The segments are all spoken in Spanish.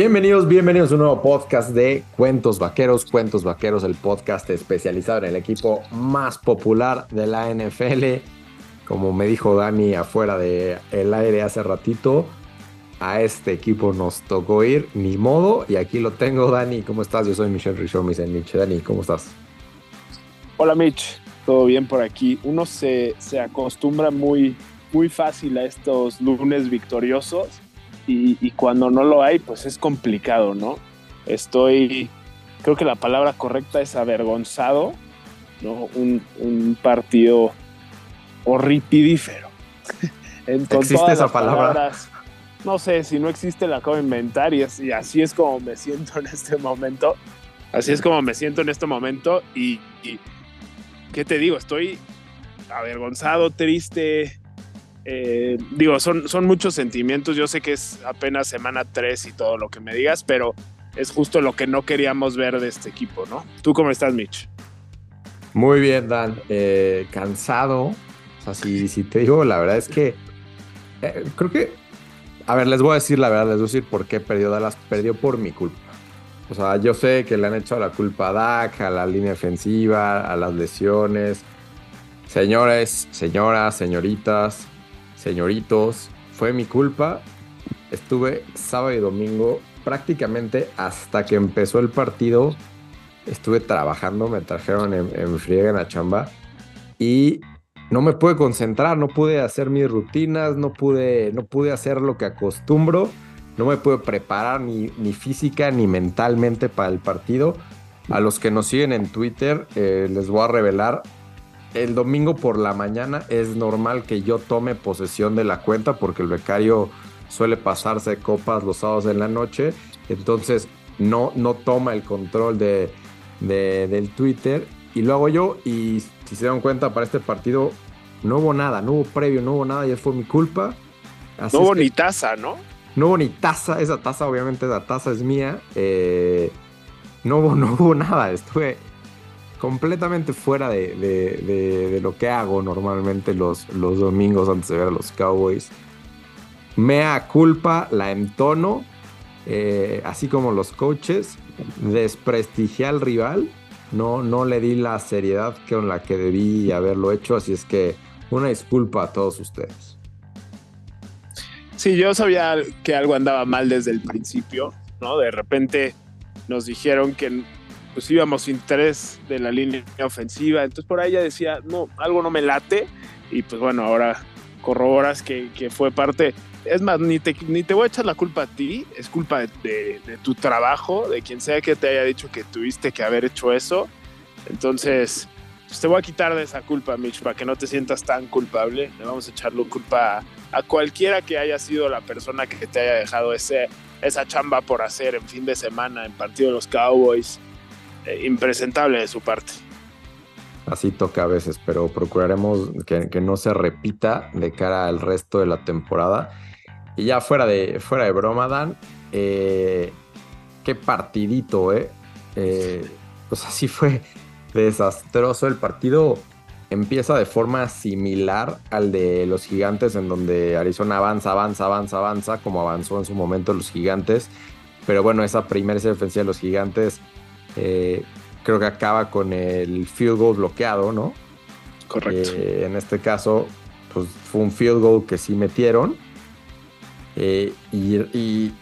Bienvenidos, bienvenidos a un nuevo podcast de Cuentos Vaqueros. Cuentos Vaqueros, el podcast especializado en el equipo más popular de la NFL. Como me dijo Dani afuera del el aire hace ratito, a este equipo nos tocó ir, ni modo. Y aquí lo tengo, Dani. ¿Cómo estás? Yo soy Michelle Richard, me Mitch. Dani, ¿cómo estás? Hola, Mitch. ¿Todo bien por aquí? Uno se, se acostumbra muy, muy fácil a estos lunes victoriosos y, cuando no lo hay, pues es complicado, ¿no? Estoy, creo que la palabra correcta es avergonzado, ¿no? Un, partido horripidífero. ¿Existe esa palabra? no sé, si no existe la acabo de inventar y, así es como me siento en este momento. Así es como me siento en este momento y, y ¿qué te digo? Estoy avergonzado, triste, eh, digo, son, son muchos sentimientos. Yo sé que es apenas semana 3 y todo lo que me digas, pero es justo lo que no queríamos ver de este equipo, ¿no? ¿Tú cómo estás, Mitch? Muy bien, Dan. Eh, cansado. O sea, si, te digo, la verdad es que eh, creo que. A ver, les voy a decir la verdad, les voy a decir por qué perdió Dallas. Perdió por mi culpa. O sea, yo sé que le han hecho la culpa a Dak, a la línea ofensiva, a las lesiones. Señores, señoras, señoritas, señoritos, fue mi culpa. Estuve sábado y domingo prácticamente hasta que empezó el partido. Estuve trabajando, me trajeron en, friega en la chamba y no me pude concentrar, no pude hacer mis rutinas, no pude, no pude hacer lo que acostumbro, no me pude preparar ni, ni física ni mentalmente para el partido. A los que nos siguen en Twitter, eh, les voy a revelar, el domingo por la mañana es normal que yo tome posesión de la cuenta porque el becario suele pasarse copas los sábados en la noche. Entonces no, no toma el control de, del Twitter y lo hago yo. Y si se dan cuenta, para este partido no hubo nada, no hubo previo, no hubo nada, ya fue mi culpa. no hubo ni taza, ¿no? No hubo ni taza, esa taza obviamente la taza es mía. Eh, no, hubo, no hubo nada, estuve completamente fuera de, lo que hago normalmente los, los domingos antes de ver a los Cowboys. Mea culpa, la entono, eh, así como los coaches, desprestigié al rival, no, no le di la seriedad con la que debí haberlo hecho, así es que una disculpa a todos ustedes. Sí, yo sabía que algo andaba mal desde el principio, ¿no? De repente nos dijeron que pues íbamos sin tres de la línea ofensiva. Entonces por ahí ya decía, no, algo no me late. Y pues bueno, ahora corroboras que, fue parte. Es más, ni te, ni te voy a echar la culpa a ti, es culpa de, tu trabajo, de quien sea que te haya dicho que tuviste que haber hecho eso. Entonces, pues te voy a quitar de esa culpa, Mitch, para que no te sientas tan culpable. Le vamos a echarle culpa a, a, cualquiera que haya sido la persona que te haya dejado ese, esa chamba por hacer en fin de semana, en partido de los Cowboys, impresentable de su parte. Así toca a veces, pero procuraremos que, no se repita de cara al resto de la temporada. Y ya fuera de, fuera de broma, Dan, eh, qué partidito, ¿eh? ¿eh? Pues así fue desastroso. El partido empieza de forma similar al de los gigantes, en donde Arizona avanza, avanza, avanza, avanza, como avanzó en su momento los gigantes. Pero bueno, esa primera defensiva de los gigantes eh, creo que acaba con el field goal bloqueado, ¿no? Correcto. Eh, en este caso, pues fue un field goal que sí metieron. Eh, y,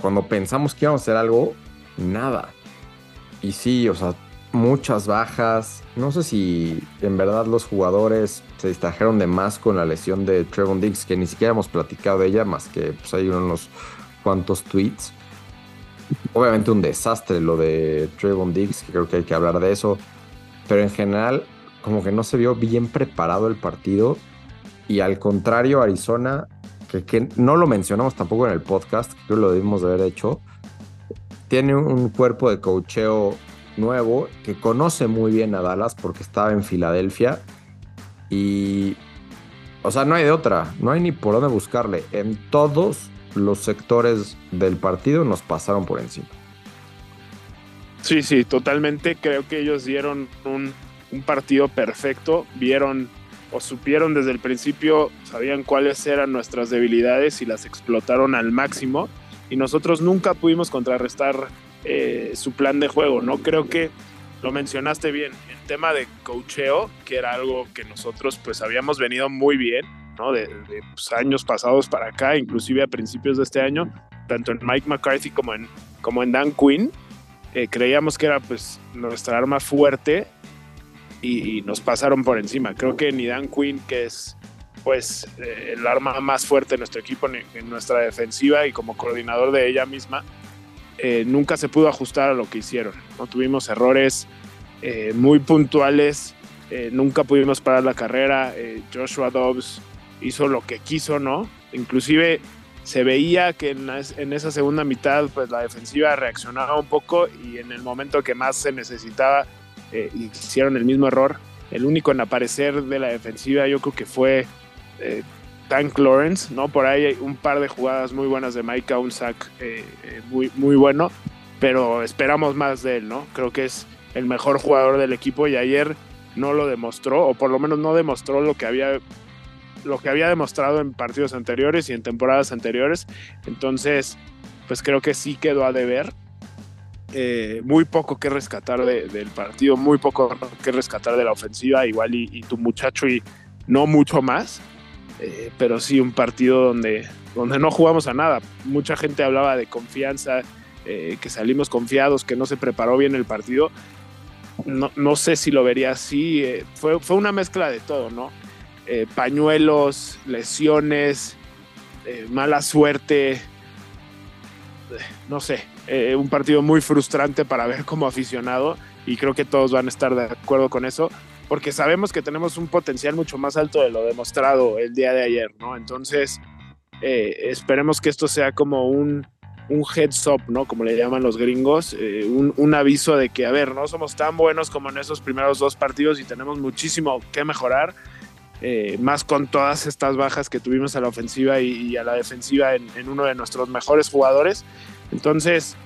cuando pensamos que íbamos a hacer algo, nada. Y sí, o sea, muchas bajas. No sé si en verdad los jugadores se distrajeron de más con la lesión de Trevon Diggs, que ni siquiera hemos platicado de ella, más que pues, hay unos cuantos tweets. Obviamente un desastre lo de Trayvon Diggs, que creo que hay que hablar de eso. Pero en general, como que no se vio bien preparado el partido. Y al contrario, Arizona, que, no lo mencionamos tampoco en el podcast, que lo debimos de haber hecho, tiene un cuerpo de cocheo nuevo que conoce muy bien a Dallas porque estaba en Filadelfia. Y, o sea, no hay de otra, no hay ni por dónde buscarle. En todos los sectores del partido nos pasaron por encima. Sí, sí, totalmente. Creo que ellos dieron un, partido perfecto, vieron o supieron desde el principio, sabían cuáles eran nuestras debilidades y las explotaron al máximo. y nosotros nunca pudimos contrarrestar eh, su plan de juego, ¿no? Creo que lo mencionaste bien, el tema de cocheo, que era algo que nosotros pues habíamos venido muy bien, ¿no? De, pues, años pasados para acá, inclusive a principios de este año, tanto en Mike McCarthy como en, como en Dan Quinn, eh, creíamos que era pues nuestra arma fuerte y, nos pasaron por encima. Creo que ni Dan Quinn, que es pues eh, el arma más fuerte de nuestro equipo en, nuestra defensiva y como coordinador de ella misma, eh, nunca se pudo ajustar a lo que hicieron. No tuvimos errores muy puntuales, nunca pudimos parar la carrera. Joshua Dobbs hizo lo que quiso, ¿no? Inclusive se veía que en, esa segunda mitad pues la defensiva reaccionaba un poco y en el momento que más se necesitaba eh, hicieron el mismo error. El único en aparecer de la defensiva yo creo que fue eh, Tank Lawrence, ¿no? Por ahí hay un par de jugadas muy buenas de Mike, un sack eh, muy, muy bueno, pero esperamos más de él, ¿no? Creo que es el mejor jugador del equipo y ayer no lo demostró, o por lo menos no demostró lo que había lo que había demostrado en partidos anteriores y en temporadas anteriores. Entonces, pues creo que sí quedó a deber. Eh, muy poco que rescatar del partido, muy poco que rescatar de la ofensiva, igual y, tu muchacho y no mucho más, eh, pero sí un partido donde, donde no jugamos a nada. Mucha gente hablaba de confianza, eh, que salimos confiados, que no se preparó bien el partido. No, no sé si lo vería así, fue, fue una mezcla de todo, ¿no? Eh, pañuelos, lesiones, eh, mala suerte, eh, no sé, un partido muy frustrante para ver como aficionado y creo que todos van a estar de acuerdo con eso, porque sabemos que tenemos un potencial mucho más alto de lo demostrado el día de ayer, ¿no? Entonces, esperemos que esto sea como un, un heads up, ¿no? Como le llaman los gringos, un, un, aviso de que, a ver, no somos tan buenos como en esos primeros dos partidos y tenemos muchísimo que mejorar eh, más con todas estas bajas que tuvimos a la ofensiva y, a la defensiva en, uno de nuestros mejores jugadores. Entonces,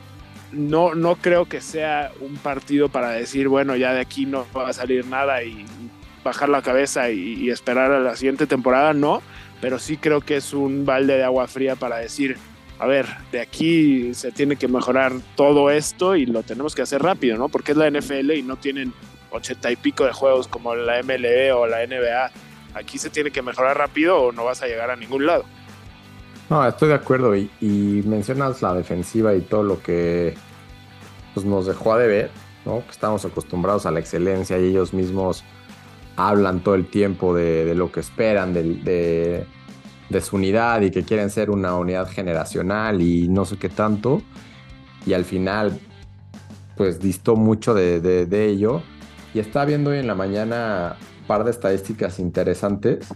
no, no creo que sea un partido para decir, bueno, ya de aquí no va a salir nada y bajar la cabeza y, esperar a la siguiente temporada, no, pero sí creo que es un balde de agua fría para decir, a ver, de aquí se tiene que mejorar todo esto y lo tenemos que hacer rápido, ¿no? Porque es la NFL y no tienen ochenta y pico de juegos como la MLB o la NBA aquí se tiene que mejorar rápido o no vas a llegar a ningún lado. No, estoy de acuerdo y, mencionas la defensiva y todo lo que pues, nos dejó a deber, ¿no? Que estamos acostumbrados a la excelencia y ellos mismos hablan todo el tiempo de, lo que esperan de, su unidad y que quieren ser una unidad generacional y no sé qué tanto. Y al final, pues distó mucho de, ello. Y estaba viendo hoy en la mañana par de estadísticas interesantes.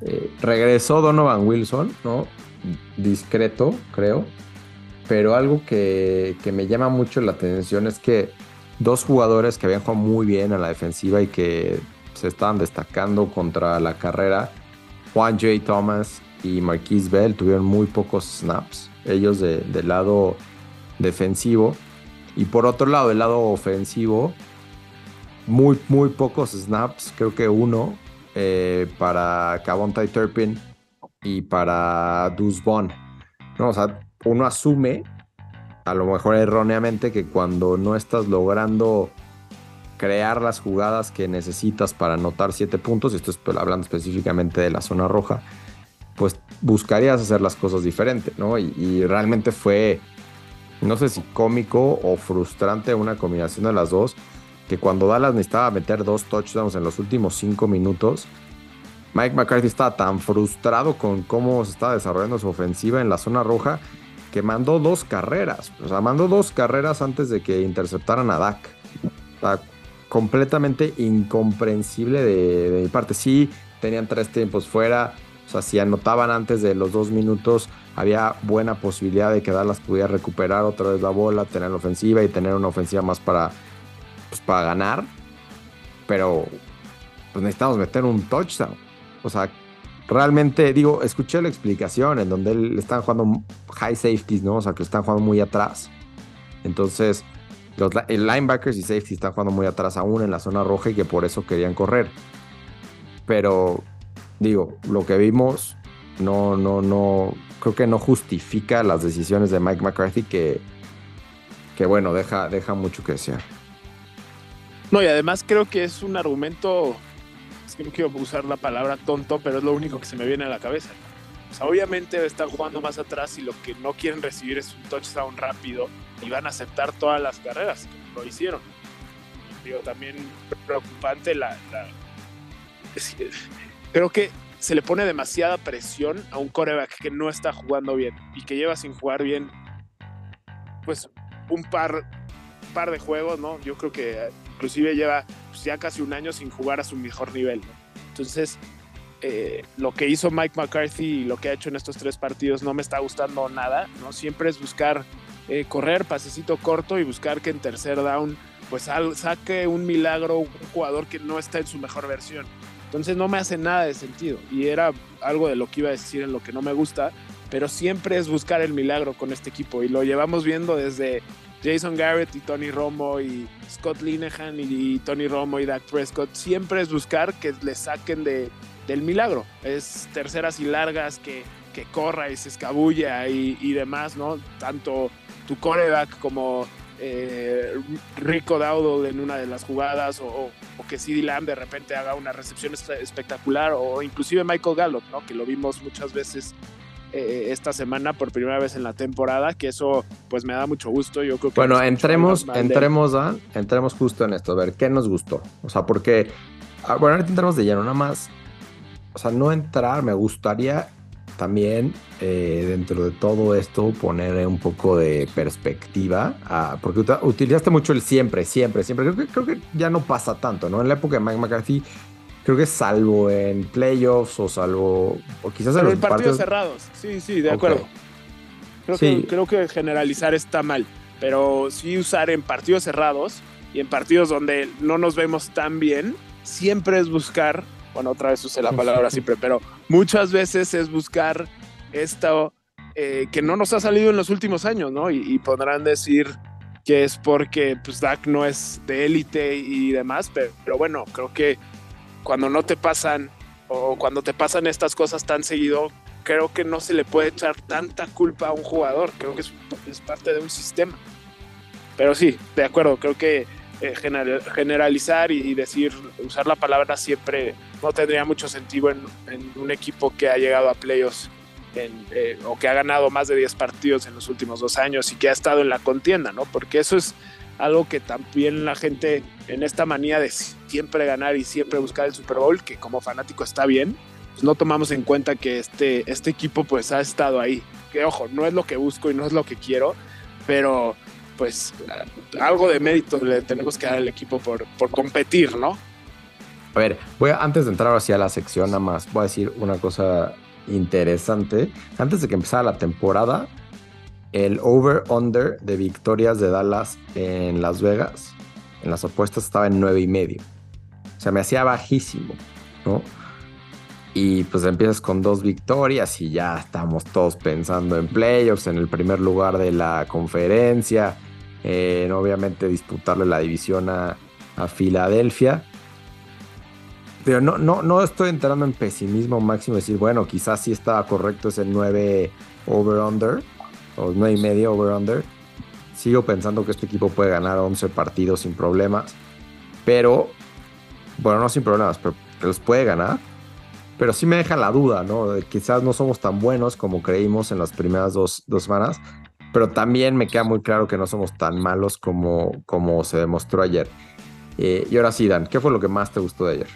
Eh, regresó Donovan Wilson, ¿no? Discreto, creo. Pero algo que, me llama mucho la atención es que dos jugadores que habían jugado muy bien a la defensiva y que se estaban destacando contra la carrera, Juan J. Thomas y Marquise Bell, tuvieron muy pocos snaps, ellos del lado defensivo. Y por otro lado, del lado ofensivo, muy, muy pocos snaps, creo que uno eh, para Cavonta Turpin y para Deuce ¿no? O sea, uno asume, a lo mejor erróneamente, que cuando no estás logrando crear las jugadas que necesitas para anotar siete puntos, y esto es hablando específicamente de la zona roja, pues buscarías hacer las cosas diferente, ¿no? Y, realmente fue, no sé si cómico o frustrante una combinación de las dos, que cuando Dallas necesitaba meter dos touchdowns en los últimos cinco minutos, Mike McCarthy estaba tan frustrado con cómo se estaba desarrollando su ofensiva en la zona roja que mandó dos carreras. O sea, mandó dos carreras antes de que interceptaran a Dak. O completamente incomprensible de, mi parte. Sí, tenían tres tiempos fuera. O sea, si anotaban antes de los dos minutos, había buena posibilidad de que Dallas pudiera recuperar otra vez la bola, tener la ofensiva y tener una ofensiva más para pues, para ganar, pero pues necesitamos meter un touchdown. O sea, realmente, digo, escuché la explicación en donde le están jugando high safeties, ¿no? O sea, que están jugando muy atrás. Entonces, los linebackers y safeties están jugando muy atrás aún en la zona roja y que por eso querían correr. Pero, digo, lo que vimos no, no, no, creo que no justifica las decisiones de Mike McCarthy que, que bueno, deja, deja mucho que desear. No, y además creo que es un argumento, es que no quiero usar la palabra tonto, pero es lo único que se me viene a la cabeza. O sea, obviamente están jugando más atrás y lo que no quieren recibir es un touchdown rápido y van a aceptar todas las carreras, lo hicieron. Digo, también preocupante la, creo que se le pone demasiada presión a un coreback que no está jugando bien y que lleva sin jugar bien, pues un par, par de juegos, ¿no? Yo creo que inclusive lleva pues, ya casi un año sin jugar a su mejor nivel. Entonces, eh, lo que hizo Mike McCarthy y lo que ha hecho en estos tres partidos no me está gustando nada, ¿no? Siempre es buscar eh, correr, pasecito corto y buscar que en tercer down pues saque un milagro un jugador que no está en su mejor versión. Entonces no me hace nada de sentido y era algo de lo que iba a decir en lo que no me gusta, pero siempre es buscar el milagro con este equipo y lo llevamos viendo desde Jason Garrett y Tony Romo y Scott Linehan y Tony Romo y Dak Prescott, siempre es buscar que le saquen de, del milagro. Es terceras y largas que, que corra y se escabulla y, y demás, ¿no? Tanto tu coreback como eh, Rico Dowdle en una de las jugadas o, que CD Lamb de repente haga una recepción espectacular o inclusive Michael Gallup, ¿no? que lo vimos muchas veces eh, esta semana por primera vez en la temporada, que eso pues me da mucho gusto. Yo creo que bueno, entremos, entremos, Dan, entremos justo en esto, a ver, ¿qué nos gustó? O sea, porque, ah, bueno, ahorita entramos de lleno, nada más, o sea, no entrar, me gustaría también eh, dentro de todo esto poner un poco de perspectiva, porque utilizaste mucho el siempre, siempre, siempre. Creo que, creo que ya no pasa tanto, ¿no? En la época de Mike McCarthy, creo que salvo en playoffs o salvo, o quizás en los partidos, cerrados. Sí, sí, de acuerdo. Creo, Que, creo que generalizar está mal, pero sí usar en partidos cerrados y en partidos donde no nos vemos tan bien, siempre es buscar bueno, otra vez usé la palabra siempre, pero muchas veces es buscar esto eh, que no nos ha salido en los últimos años, ¿no? Y, podrán decir que es porque pues Dak no es de élite y demás, pero, bueno, creo que cuando no te pasan o cuando te pasan estas cosas tan seguido, creo que no se le puede echar tanta culpa a un jugador, creo que es, es parte de un sistema. Pero sí, de acuerdo, creo que eh, generalizar y, decir, usar la palabra siempre no tendría mucho sentido en, un equipo que ha llegado a playoffs eh, o que ha ganado más de 10 partidos en los últimos dos años y que ha estado en la contienda, ¿no? Porque eso es algo que también la gente en esta manía de siempre ganar y siempre buscar el Super Bowl, que como fanático está bien, pues no tomamos en cuenta que este, este equipo pues ha estado ahí. Que ojo, no es lo que busco y no es lo que quiero, pero pues algo de mérito le tenemos que dar al equipo por, por competir, ¿no? A ver, voy antes de entrar hacia la sección, nada más voy a decir una cosa interesante. Antes de que empezara la temporada, el over-under de victorias de Dallas en Las Vegas, en las apuestas estaba en nueve y medio. O sea, me hacía bajísimo, ¿no? Y pues empiezas con dos victorias y ya estamos todos pensando en playoffs, en el primer lugar de la conferencia obviamente disputarle la división a, Filadelfia. Pero no, no, no estoy entrando en pesimismo máximo, decir, bueno, quizás sí estaba correcto ese 9 over-under, o 9 y medio over-under. Sigo pensando que este equipo puede ganar 11 partidos sin problemas, pero, bueno, no sin problemas, pero que los puede ganar. Pero sí me deja la duda, ¿no? De quizás no somos tan buenos como creímos en las primeras dos, dos semanas pero también me queda muy claro que no somos tan malos como, como se demostró ayer. Eh, y ahora sí, Dan, ¿qué fue lo que más te gustó de ayer?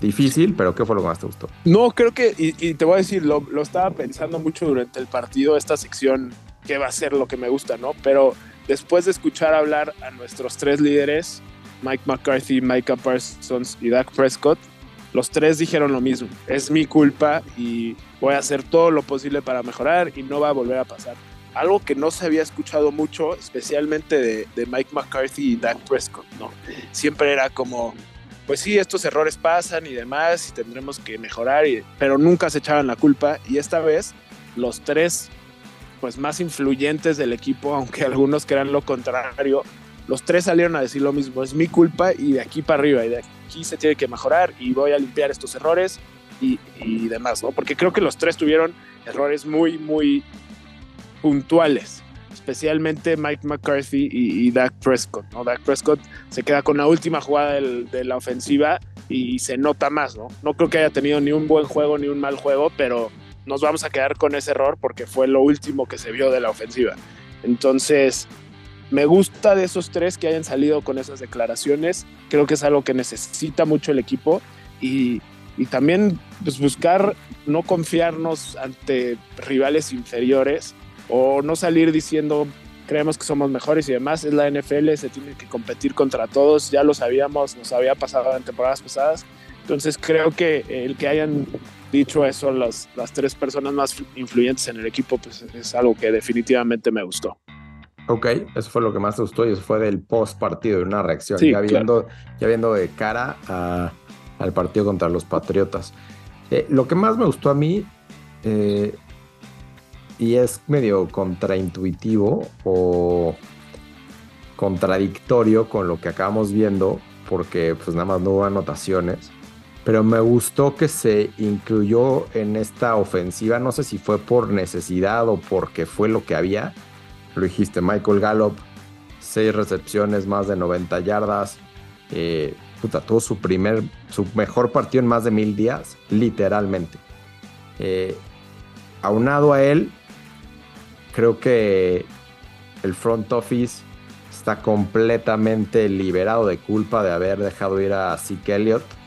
Difícil, pero ¿qué fue lo que más te gustó? No, creo que, y, te voy a decir, lo, lo, estaba pensando mucho durante el partido, esta sección, qué va a ser lo que me gusta, ¿no? Pero después de escuchar hablar a nuestros tres líderes, Mike McCarthy, Micah Parsons y Dak Prescott, los tres dijeron lo mismo. Es mi culpa y voy a hacer todo lo posible para mejorar y no va a volver a pasar algo que no se había escuchado mucho, especialmente de, Mike McCarthy y Dak Prescott, ¿no? Siempre era como, pues sí, estos errores pasan y demás, y tendremos que mejorar, pero nunca se echaban la culpa, y esta vez los tres, pues más influyentes del equipo, aunque algunos crean lo contrario, los tres salieron a decir lo mismo, es mi culpa y de aquí para arriba, y de aquí se tiene que mejorar, y voy a limpiar estos errores, y, y demás, ¿no? Porque creo que los tres tuvieron errores muy, muy puntuales especialmente Mike McCarthy y, Dak Prescott. ¿no? Dak Prescott se queda con la última jugada de la ofensiva y se nota más. ¿no? no creo que haya tenido ni un buen juego ni un mal juego, pero nos vamos a quedar con ese error porque fue lo último que se vio de la ofensiva. Entonces, me gusta de esos tres que hayan salido con esas declaraciones. Creo que es algo que necesita mucho el equipo y, y también pues, buscar no confiarnos ante rivales inferiores o no salir diciendo creemos que somos mejores y demás. Es la NFL, se tiene que competir contra todos, ya lo sabíamos, nos había pasado en temporadas pasadas. Entonces creo que el que hayan dicho eso las, las tres personas más influyentes en el equipo, pues es algo que definitivamente me gustó. Ok, eso fue lo que más te gustó y eso fue del post partido, una reacción, ya, viendo, ya viendo de cara al partido contra los Patriotas. Eh, lo que más me gustó a mí eh, y es medio contraintuitivo o contradictorio con lo que acabamos viendo, porque pues nada más no hubo anotaciones. Pero me gustó que se incluyó en esta ofensiva, no sé si fue por necesidad o porque fue lo que había. Lo dijiste, Michael Gallup, seis recepciones, más de 90 yardas. Eh, puta, tuvo su primer, su mejor partido en más de mil días, literalmente. Eh, aunado a él, creo que el front office está completamente liberado de culpa de haber dejado ir a Zeke Elliott.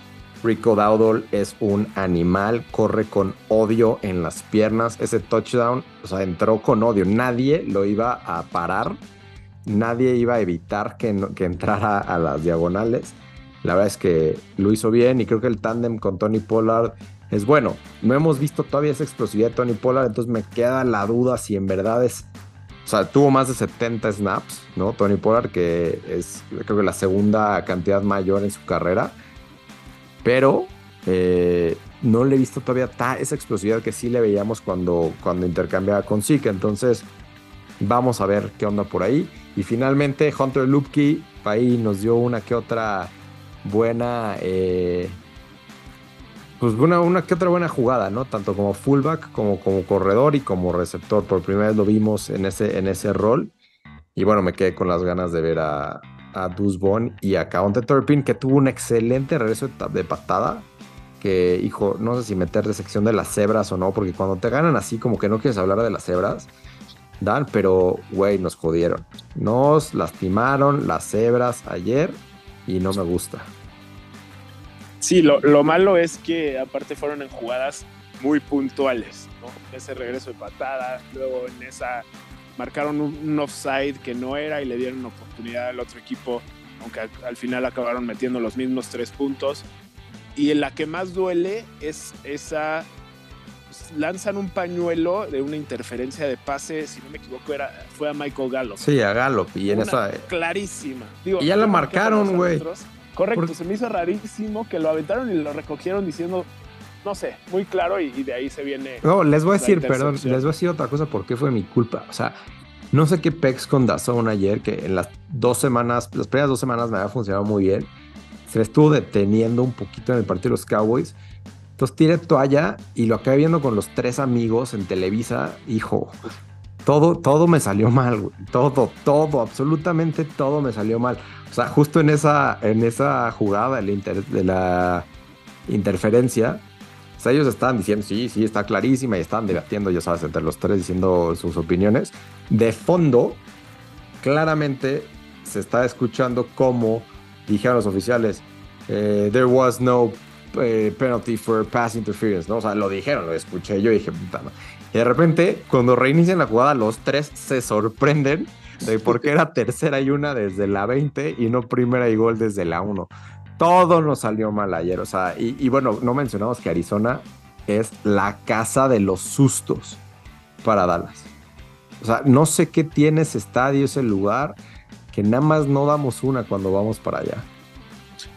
Rico Dowdle es un animal, corre con odio en las piernas. Ese touchdown, o sea, entró con odio. Nadie lo iba a parar, nadie iba a evitar que, que entrara a las diagonales. La verdad es que lo hizo bien y creo que el tándem con Tony Pollard es bueno. No hemos visto todavía esa explosividad de Tony Pollard, entonces me queda la duda si en verdad es. O sea, tuvo más de 70 snaps, ¿no? Tony Pollard, que es creo que la segunda cantidad mayor en su carrera. Pero eh, no le he visto todavía esa explosividad que sí le veíamos cuando, cuando intercambiaba con Zeke. Entonces, vamos a ver qué onda por ahí. Y finalmente, Hunter Lupke, ahí nos dio una que otra buena. Eh, pues una, una que otra buena jugada, ¿no? Tanto como fullback, como, como corredor y como receptor. Por primera vez lo vimos en ese, en ese rol. Y bueno, me quedé con las ganas de ver a, a Dusbon y a Caonte Turpin, que tuvo un excelente regreso de patada. Que, hijo, no sé si meter de sección de las cebras o no, porque cuando te ganan así, como que no quieres hablar de las cebras, Dan, pero, güey, nos jodieron. Nos lastimaron las cebras ayer y no me gusta. Sí, lo, lo, malo es que aparte fueron en jugadas muy puntuales, ¿no? Ese regreso de patada, luego en esa marcaron un, offside que no era y le dieron oportunidad al otro equipo, aunque al, final acabaron metiendo los mismos tres puntos. Y en la que más duele es esa pues, lanzan un pañuelo de una interferencia de pase, si no me equivoco, era, fue a Michael Gallup. Sí, a Gallup. Y en esa. Clarísima. y ya la marcaron, güey. Correcto, se me hizo rarísimo que lo aventaron y lo recogieron diciendo, no sé, muy claro y, de ahí se viene. No, les voy a decir, perdón, les voy a decir otra cosa porque fue mi culpa. O sea, no sé qué pex con Dazón ayer, que en las dos semanas, las primeras dos semanas me había funcionado muy bien. Se le estuvo deteniendo un poquito en el partido de los Cowboys. Entonces tiré toalla y lo acabé viendo con los tres amigos en Televisa. Hijo, todo, todo me salió mal, güey. Todo, todo, absolutamente todo me salió mal. O sea, justo en esa, en esa jugada de la, interferencia, ellos estaban diciendo, sí, sí, está clarísima y estaban debatiendo, ya sabes, entre los tres diciendo sus opiniones. De fondo, claramente se está escuchando cómo dijeron los oficiales, eh, there was no eh, penalty for pass interference, ¿no? O sea, lo dijeron, lo escuché yo dije, puta, y de repente, cuando reinician la jugada, los tres se sorprenden de por qué era tercera y una desde la 20 y no primera y gol desde la 1. Todo nos salió mal ayer. O sea, y, bueno, no mencionamos que Arizona es la casa de los sustos para Dallas. O sea, no sé qué tiene ese estadio, ese lugar, que nada más no damos una cuando vamos para allá.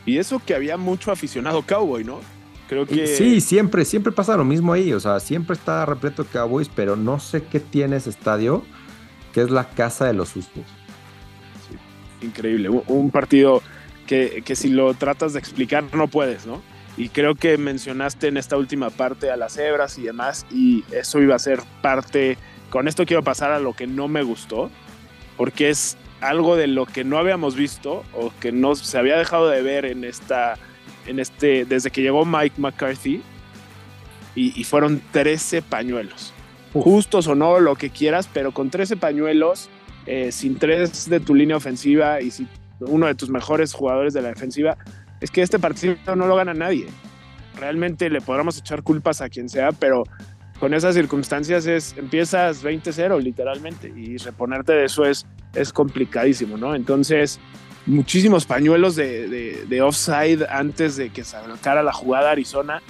Y eso que había mucho aficionado cowboy, ¿no? Creo que... Sí, siempre, siempre pasa lo mismo ahí. O sea, siempre está repleto de Cowboys, pero no sé qué tiene ese estadio, que es la casa de los sustos. increíble. Un partido que, si lo tratas de explicar no puedes, ¿no? y creo que mencionaste en esta última parte a las hebras y demás, y eso iba a ser parte, con esto quiero pasar a lo que no me gustó, porque es algo de lo que no habíamos visto o que no se había dejado de ver en esta, en este, desde que llegó Mike McCarthy, y, fueron 13 pañuelos. Justos o no, lo que quieras, pero con 13 pañuelos, eh, sin tres de tu línea ofensiva y sin uno de tus mejores jugadores de la defensiva, es que este partido no lo gana nadie. Realmente le podremos echar culpas a quien sea, pero con esas circunstancias es empiezas 20-0 literalmente y reponerte de eso es, es complicadísimo, ¿no? Entonces, muchísimos pañuelos de, de, offside antes de que se arrancara la jugada Arizona,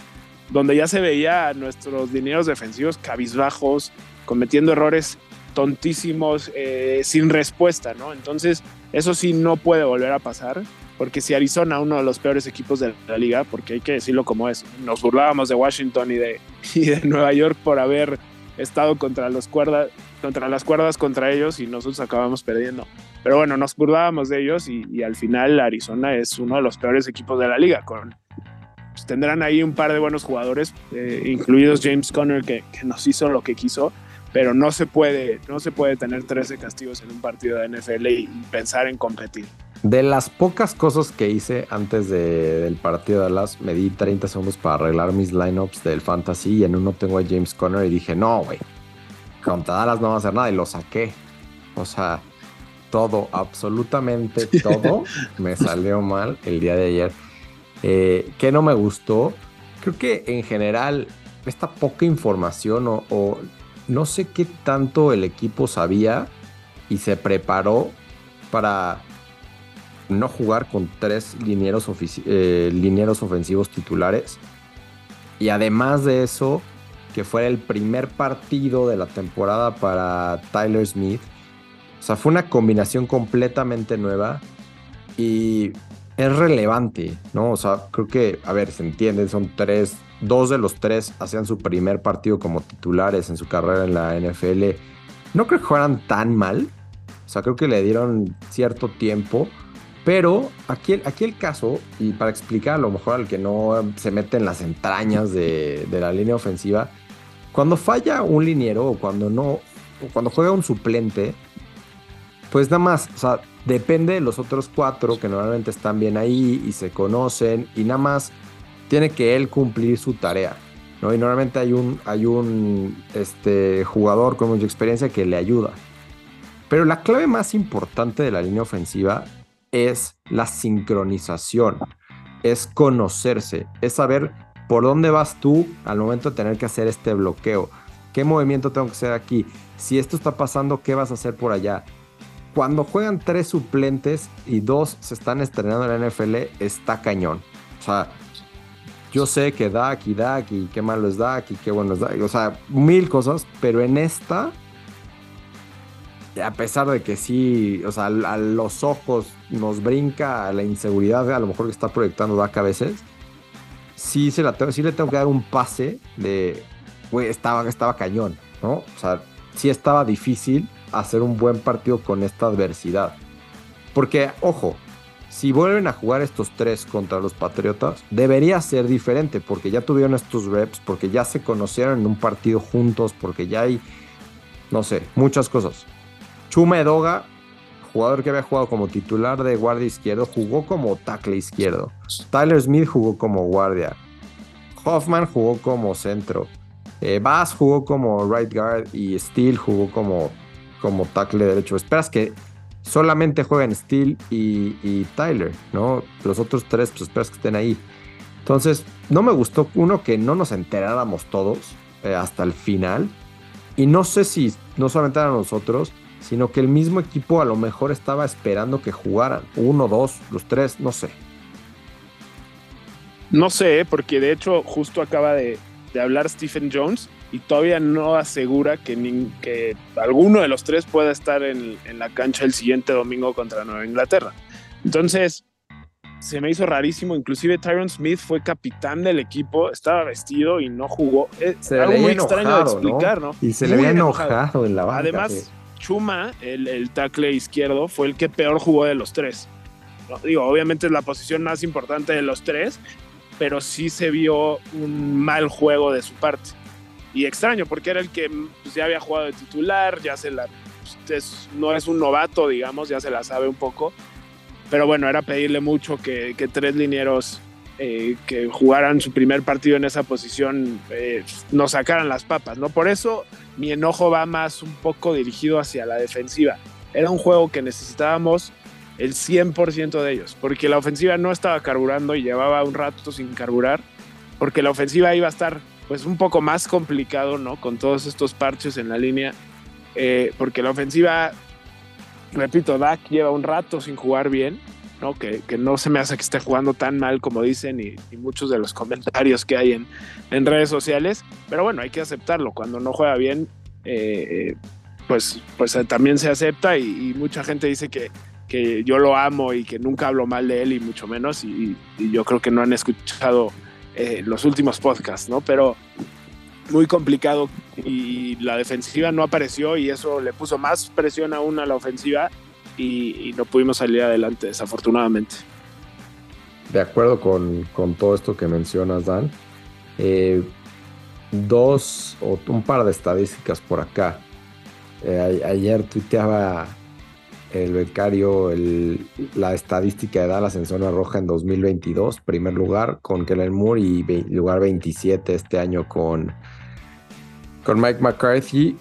donde ya se veía a nuestros dineros defensivos cabizbajos, cometiendo errores tontísimos, eh, sin respuesta, ¿no? Entonces, eso sí no puede volver a pasar porque si Arizona, uno de los peores equipos de la liga, porque hay que decirlo como es, nos burlábamos de Washington y de, de Nueva York por haber estado contra, los contra las cuerdas contra ellos y nosotros acabamos perdiendo. Pero bueno, nos burlábamos de ellos y, al final Arizona es uno de los peores equipos de la liga. Con, pues, tendrán ahí un par de buenos jugadores, eh, incluidos James Conner, que, que, nos hizo lo que quiso, pero no se puede, no se puede tener 13 castigos en un partido de NFL y pensar en competir. De las pocas cosas que hice antes del partido de Dallas, me di 30 segundos para arreglar mis lineups del fantasy y en uno tengo a James Conner y dije, no, güey, contra Dallas no va a hacer nada y lo saqué. O sea, todo, absolutamente todo me salió mal el día de ayer. Eh, ¿Qué no me gustó? Creo que en general esta poca información o, o no sé qué tanto el equipo sabía y se preparó para no jugar con tres linieros, eh, linieros ofensivos titulares. Y además de eso, que fuera el primer partido de la temporada para Tyler Smith. O sea, fue una combinación completamente nueva y es relevante, ¿no? O sea, creo que, a ver, se entiende, son tres, dos de los tres hacían su primer partido como titulares en su carrera en la NFL. No creo que fueran tan mal. O sea, creo que le dieron cierto tiempo. Pero aquí, aquí el caso, y para explicar a lo mejor al que no se mete en las entrañas de, la línea ofensiva, cuando falla un liniero o cuando no, o cuando juega un suplente, pues nada más, o sea, depende de los otros cuatro que normalmente están bien ahí y se conocen y nada más tiene que él cumplir su tarea. ¿no? Y normalmente hay un, hay un este, jugador con mucha experiencia que le ayuda. Pero la clave más importante de la línea ofensiva es la sincronización, es conocerse, es saber por dónde vas tú al momento de tener que hacer este bloqueo, qué movimiento tengo que hacer aquí, si esto está pasando, qué vas a hacer por allá. Cuando juegan tres suplentes y dos se están estrenando en la NFL, está cañón. O sea, yo sé que Dak y Dak y qué malo es Dak y qué bueno es o sea, mil cosas, pero en esta a pesar de que sí, o sea, a los ojos nos brinca la inseguridad, a lo mejor que está proyectando Dak a veces, sí, se la sí le tengo que dar un pase de, güey, estaba, estaba cañón, ¿no? O sea, sí estaba difícil hacer un buen partido con esta adversidad. Porque, ojo, si vuelven a jugar estos tres contra los Patriotas, debería ser diferente, porque ya tuvieron estos reps, porque ya se conocieron en un partido juntos, porque ya hay, no sé, muchas cosas. Chuma Edoga, jugador que había jugado como titular de guardia izquierdo, jugó como tackle izquierdo. Tyler Smith jugó como guardia. Hoffman jugó como centro. Eh, Bass jugó como right guard y Steele jugó como, como tackle derecho. Esperas que solamente jueguen Steele y, Tyler, ¿no? Los otros tres, pues esperas que estén ahí. Entonces, no me gustó uno que no nos enteráramos todos eh, hasta el final. Y no sé si no solamente eran nosotros, sino que el mismo equipo a lo mejor estaba esperando que jugaran. Uno, dos, los tres, no sé. No sé, porque de hecho justo acaba de, hablar Stephen Jones y todavía no asegura que, que alguno de los tres pueda estar en, la cancha el siguiente domingo contra Nueva Inglaterra. Entonces, se me hizo rarísimo. Inclusive Tyron Smith fue capitán del equipo, estaba vestido y no jugó. Es se algo muy extraño de explicar, ¿no? Y se le había enojado, en la banca. Además, Chuma, el, el, tackle izquierdo, fue el que peor jugó de los tres. Digo, obviamente es la posición más importante de los tres, pero sí se vio un mal juego de su parte. Y extraño, porque era el que pues, ya había jugado de titular, ya se la. Pues, no es un novato, digamos, ya se la sabe un poco. Pero bueno, era pedirle mucho que, tres linieros eh, que jugaran su primer partido en esa posición eh, nos sacaran las papas, ¿no? Por eso mi enojo va más un poco dirigido hacia la defensiva. Era un juego que necesitábamos el 100% de ellos, porque la ofensiva no estaba carburando y llevaba un rato sin carburar, porque la ofensiva iba a estar pues un poco más complicado, ¿no? Con todos estos parches en la línea, eh, porque la ofensiva, repito, Dak lleva un rato sin jugar bien, ¿no? Que, no se me hace que esté jugando tan mal como dicen y, muchos de los comentarios que hay en, en, redes sociales, pero bueno, hay que aceptarlo, cuando no juega bien, eh, pues, pues también se acepta y mucha gente dice que que yo lo amo y que nunca hablo mal de él y mucho menos y, yo creo que no han escuchado eh, los últimos podcasts, ¿no? Pero muy complicado y la defensiva no apareció y eso le puso más presión aún a la ofensiva y, no pudimos salir adelante desafortunadamente. De acuerdo con, todo esto que mencionas, Dan. Eh, dos o un par de estadísticas por acá. Eh, ayer tuiteaba el becario, la estadística de Dallas en zona roja en 2022, primer lugar con Kellen Moore y lugar 27 este año con, con Mike McCarthy.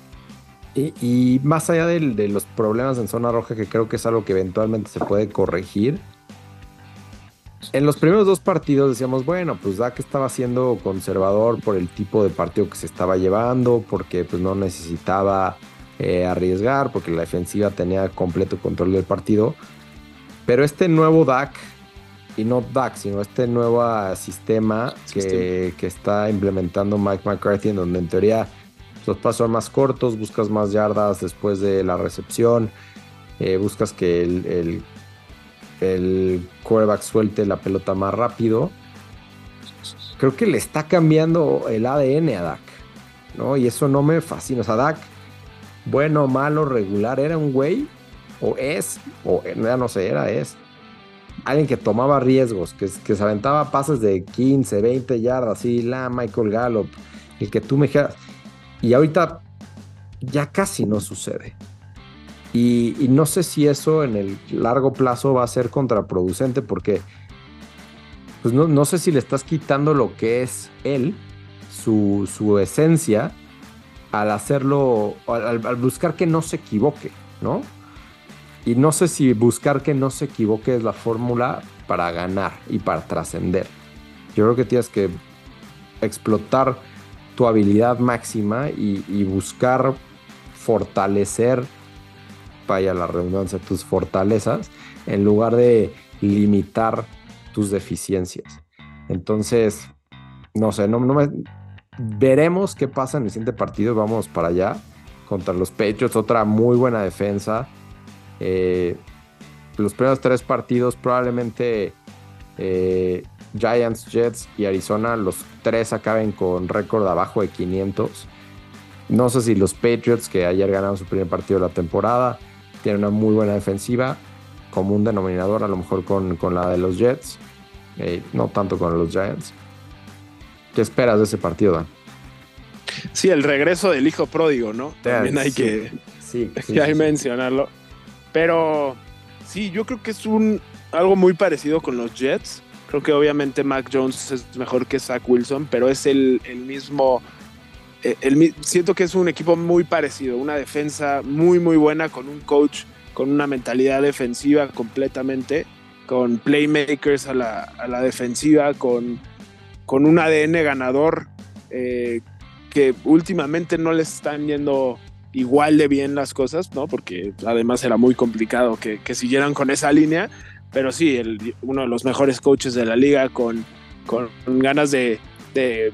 Y, más allá de, los problemas en zona roja, que creo que es algo que eventualmente se puede corregir, en los primeros dos partidos decíamos, bueno, pues Dak estaba siendo conservador por el tipo de partido que se estaba llevando, porque pues no necesitaba eh, arriesgar porque la defensiva tenía completo control del partido. Pero este nuevo DAC, y no DAC, sino este nuevo sistema que, está implementando Mike McCarthy, en donde en teoría los pasos son más cortos, buscas más yardas después de la recepción, eh, buscas que el, el, el quarterback suelte la pelota más rápido. Creo que le está cambiando el ADN a Dak, ¿no? Y eso no me fascina. O sea, Dak bueno, malo, regular, era un güey, o es, o ya no sé, era, es, alguien que tomaba riesgos, que, que se aventaba pases de 15, 20 yardas, así, la Michael Gallup, el que tú me dijeras. Y ahorita ya casi no sucede. Y, no sé si eso en el largo plazo va a ser contraproducente porque pues no, no sé si le estás quitando lo que es él, su, su esencia, al hacerlo, al, buscar que no se equivoque, ¿no? Y no sé si buscar que no se equivoque es la fórmula para ganar y para trascender. Yo creo que tienes que explotar tu habilidad máxima y, buscar fortalecer, vaya la redundancia, tus fortalezas, en lugar de limitar tus deficiencias. Entonces, no sé, no, no me, Veremos qué pasa en el siguiente partido. Vamos para allá. Contra los Patriots, otra muy buena defensa. Eh, los primeros tres partidos, probablemente eh, Giants, Jets y Arizona, los tres acaben con récord abajo de 500. No sé si los Patriots, que ayer ganaron su primer partido de la temporada, tienen una muy buena defensiva, como un denominador, a lo mejor con, la de los Jets, eh, no tanto con los Giants. ¿Qué esperas de ese partido, Dan? Sí, el regreso del hijo pródigo, ¿no? También hay que, sí, mencionarlo. Pero sí, yo creo que es un algo muy parecido con los Jets. Creo que obviamente Mac Jones es mejor que Zach Wilson, pero es el, mismo. Eh, el, siento que es un equipo muy parecido, una defensa muy, muy buena con un coach con una mentalidad defensiva completamente, con playmakers a la, a la defensiva, con con un ADN ganador eh, que últimamente no les están yendo igual de bien las cosas, ¿no? Porque además era muy complicado que, siguieran con esa línea, pero sí, uno de los mejores coaches de la liga con, con ganas de,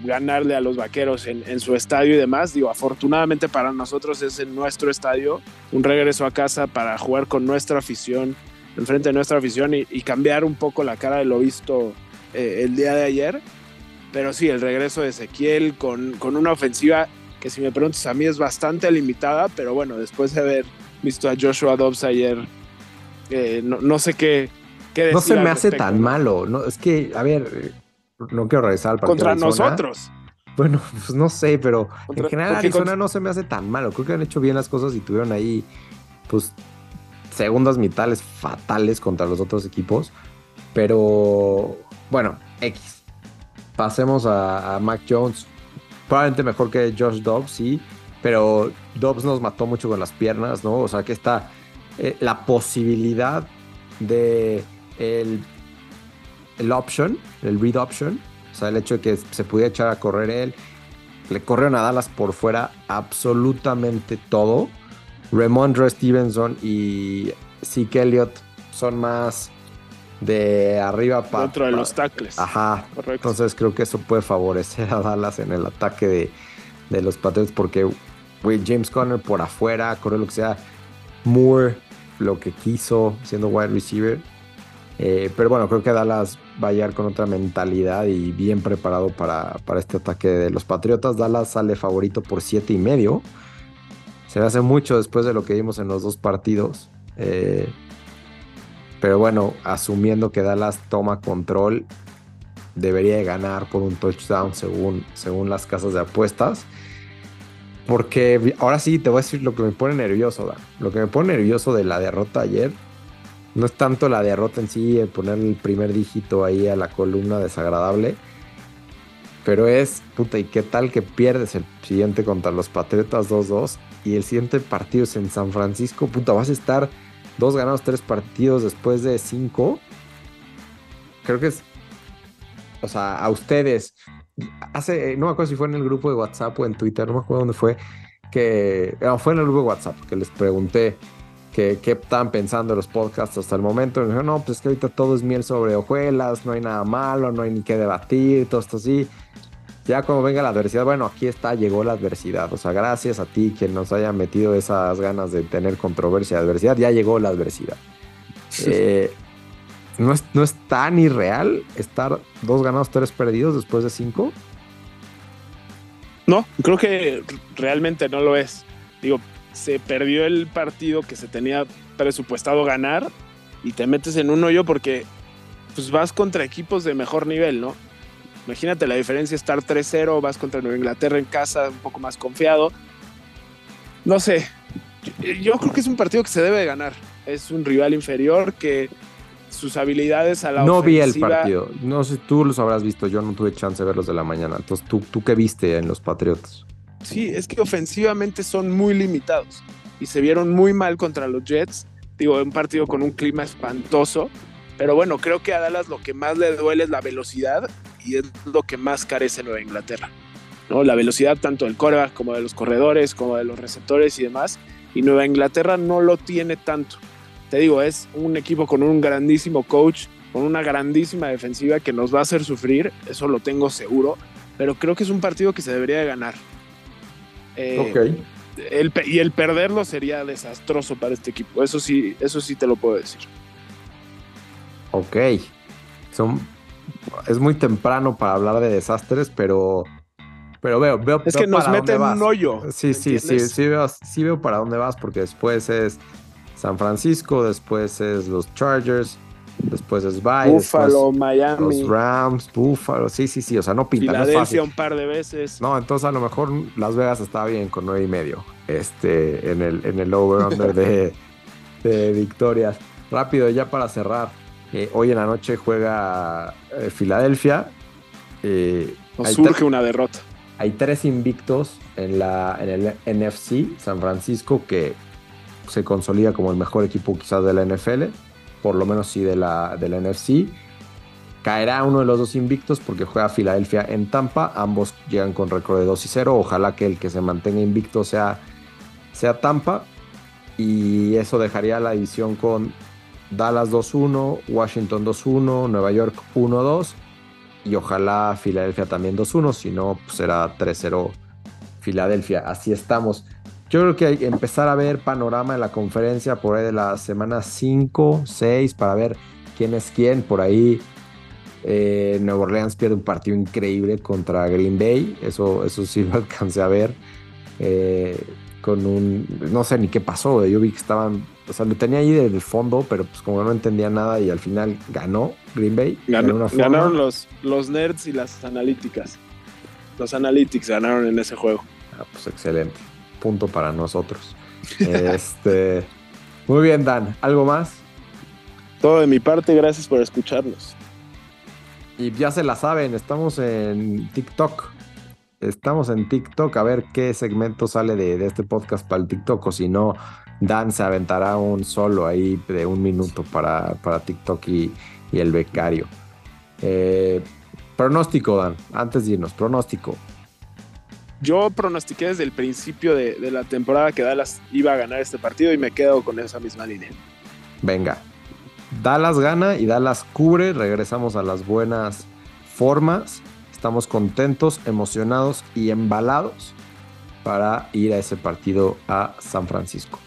ganarle a los vaqueros en, su estadio y demás. Digo, afortunadamente para nosotros es en nuestro estadio, un regreso a casa para jugar con nuestra afición, enfrente de nuestra afición y, cambiar un poco la cara de lo visto eh, el día de ayer. Pero sí, el regreso de Ezequiel con, con una ofensiva que si me preguntas a mí es bastante limitada, pero bueno, después de haber visto a Joshua Dobbs ayer, eh, no, sé qué, qué No se me hace tan malo, no, es que, a ver, no quiero regresar al partido. Contra nosotros. Bueno, pues no sé, pero en general Arizona no se me hace tan malo. Creo que han hecho bien las cosas y tuvieron ahí, pues, segundas mitades fatales contra los otros equipos. Pero, bueno, X. Pasemos a, Mac Jones. Probablemente mejor que Josh Dobbs, sí. Pero Dobbs nos mató mucho con las piernas, ¿no? O sea, que está eh, la posibilidad de el, el option, el read option, o sea, el hecho de que se pudiera echar a correr él. Le corrieron a Dallas por fuera absolutamente todo. Ramondre Stevenson y Zeke Elliott son más de arriba para. Dentro de los tackles. Ajá. Correcto. Entonces creo que eso puede favorecer a Dallas en el ataque de, los Patriots porque, James Conner por afuera, corre lo que sea. Moore, lo que quiso siendo wide receiver. Eh, pero bueno, creo que Dallas va a llegar con otra mentalidad y bien preparado para, este ataque de los Patriotas. Dallas sale favorito por siete y medio. Se hace mucho después de lo que vimos en los dos partidos. Eh, pero bueno, asumiendo que Dallas toma control, debería de ganar por un touchdown según, según las casas de apuestas. Porque ahora sí te voy a decir lo que me pone nervioso, Dan. Lo que me pone nervioso de la derrota ayer no es tanto la derrota en sí, el poner el primer dígito ahí a la columna desagradable. Pero es, puta, ¿y qué tal que pierdes el siguiente contra los Patriotas 2-2? Y el siguiente partido es en San Francisco, puta, vas a estar dos ganados, tres partidos después de cinco. Creo que es, o sea, a ustedes, hace, no me acuerdo si fue en el grupo de WhatsApp o en Twitter, no me acuerdo dónde fue, que, no, fue en el grupo de WhatsApp, que les pregunté, qué, están pensando los podcasts hasta el momento. Y no, pues es que ahorita todo es miel sobre hojuelas, no hay nada malo, no hay ni qué debatir, todo esto así. Ya cuando venga la adversidad, bueno, aquí está, llegó la adversidad. O sea, gracias a ti quien nos haya metido esas ganas de tener controversia y adversidad, ya llegó la adversidad. Eh, no, es, no es tan irreal estar dos ganados, tres perdidos después de cinco. No, creo que realmente no lo es. Digo, se perdió el partido que se tenía presupuestado ganar y te metes en un hoyo porque pues vas contra equipos de mejor nivel, ¿no? Imagínate la diferencia estar 3-0, vas contra Nueva Inglaterra en casa, un poco más confiado. No sé, yo, creo que es un partido que se debe de ganar. Es un rival inferior que sus habilidades a la No vi el partido, no sé, tú los habrás visto, yo no tuve chance de verlos de la mañana. Entonces, ¿tú, tú qué viste en los Patriotas? Sí, es que ofensivamente son muy limitados y se vieron muy mal contra los Jets. Digo, un partido con un clima espantoso. Pero bueno, creo que a Dallas lo que más le duele es la velocidad y es lo que más carece Nueva Inglaterra. ¿no? La velocidad tanto del coreback como de los corredores, como de los receptores y demás. Y Nueva Inglaterra no lo tiene tanto. Te digo, es un equipo con un grandísimo coach, con una grandísima defensiva que nos va a hacer sufrir, eso lo tengo seguro. Pero creo que es un partido que se debería de ganar. Eh, y el perderlo sería desastroso para este equipo. Eso sí, eso sí te lo puedo decir. Ok. Son, es muy temprano para hablar de desastres, pero, pero veo, veo. Es que nos mete en un hoyo. Sí, sí, sí, sí veo, sí veo para dónde vas, porque después es San Francisco, después es los Chargers, Después es Bay. Buffalo, Miami. Los Rams, Buffalo. Sí, sí, sí. O sea, no pinta. Filadelfia un par de veces. No, entonces a lo mejor Las Vegas estaba bien con nueve y medio. Este, en el, en el over-under de, de victorias. Rápido, ya para cerrar. Eh, hoy en la noche juega eh, Filadelfia. Eh, surge una derrota. Hay tres invictos en, la, en el NFC, San Francisco, que se consolida como el mejor equipo quizás de la NFL por lo menos sí de la, de la NFC. Caerá uno de los dos invictos porque juega Filadelfia en Tampa. Ambos llegan con récord de 2 y 0. Ojalá que el que se mantenga invicto sea, sea Tampa. Y eso dejaría la división con Dallas 2-1, Washington 2-1, Nueva York 1-2. Y ojalá Filadelfia también 2-1. Si no, pues será 3-0 Filadelfia. Así estamos. Yo creo que hay que empezar a ver panorama en la conferencia por ahí de la semana 5, 6, para ver quién es quién. Por ahí eh, Nueva Orleans pierde un partido increíble contra Green Bay. Eso, eso sí lo alcancé a ver. Eh, con un, no sé ni qué pasó, yo vi que estaban, o sea, lo tenía ahí del fondo, pero pues como no entendía nada y al final ganó Green Bay. ganaron los, los nerds y las analíticas. Los analytics ganaron en ese juego. Ah, pues excelente. Punto para nosotros. este, muy bien, Dan. ¿Algo más? Todo de mi parte, gracias por escucharnos. Y ya se la saben, estamos en TikTok. Estamos en TikTok a ver qué segmento sale de, este podcast para el TikTok. O si no, Dan se aventará un solo ahí de un minuto para, para TikTok y, el becario. Eh, pronóstico, Dan, antes de irnos, pronóstico. Yo pronostiqué desde el principio de, de, la temporada que Dallas iba a ganar este partido y me quedo con esa misma línea. Venga, Dallas gana y Dallas cubre. Regresamos a las buenas formas. Estamos contentos, emocionados y embalados para ir a ese partido a San Francisco.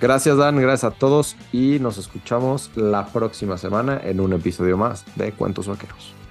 Gracias Dan, gracias a todos y nos escuchamos la próxima semana en un episodio más de Cuentos Vaqueros.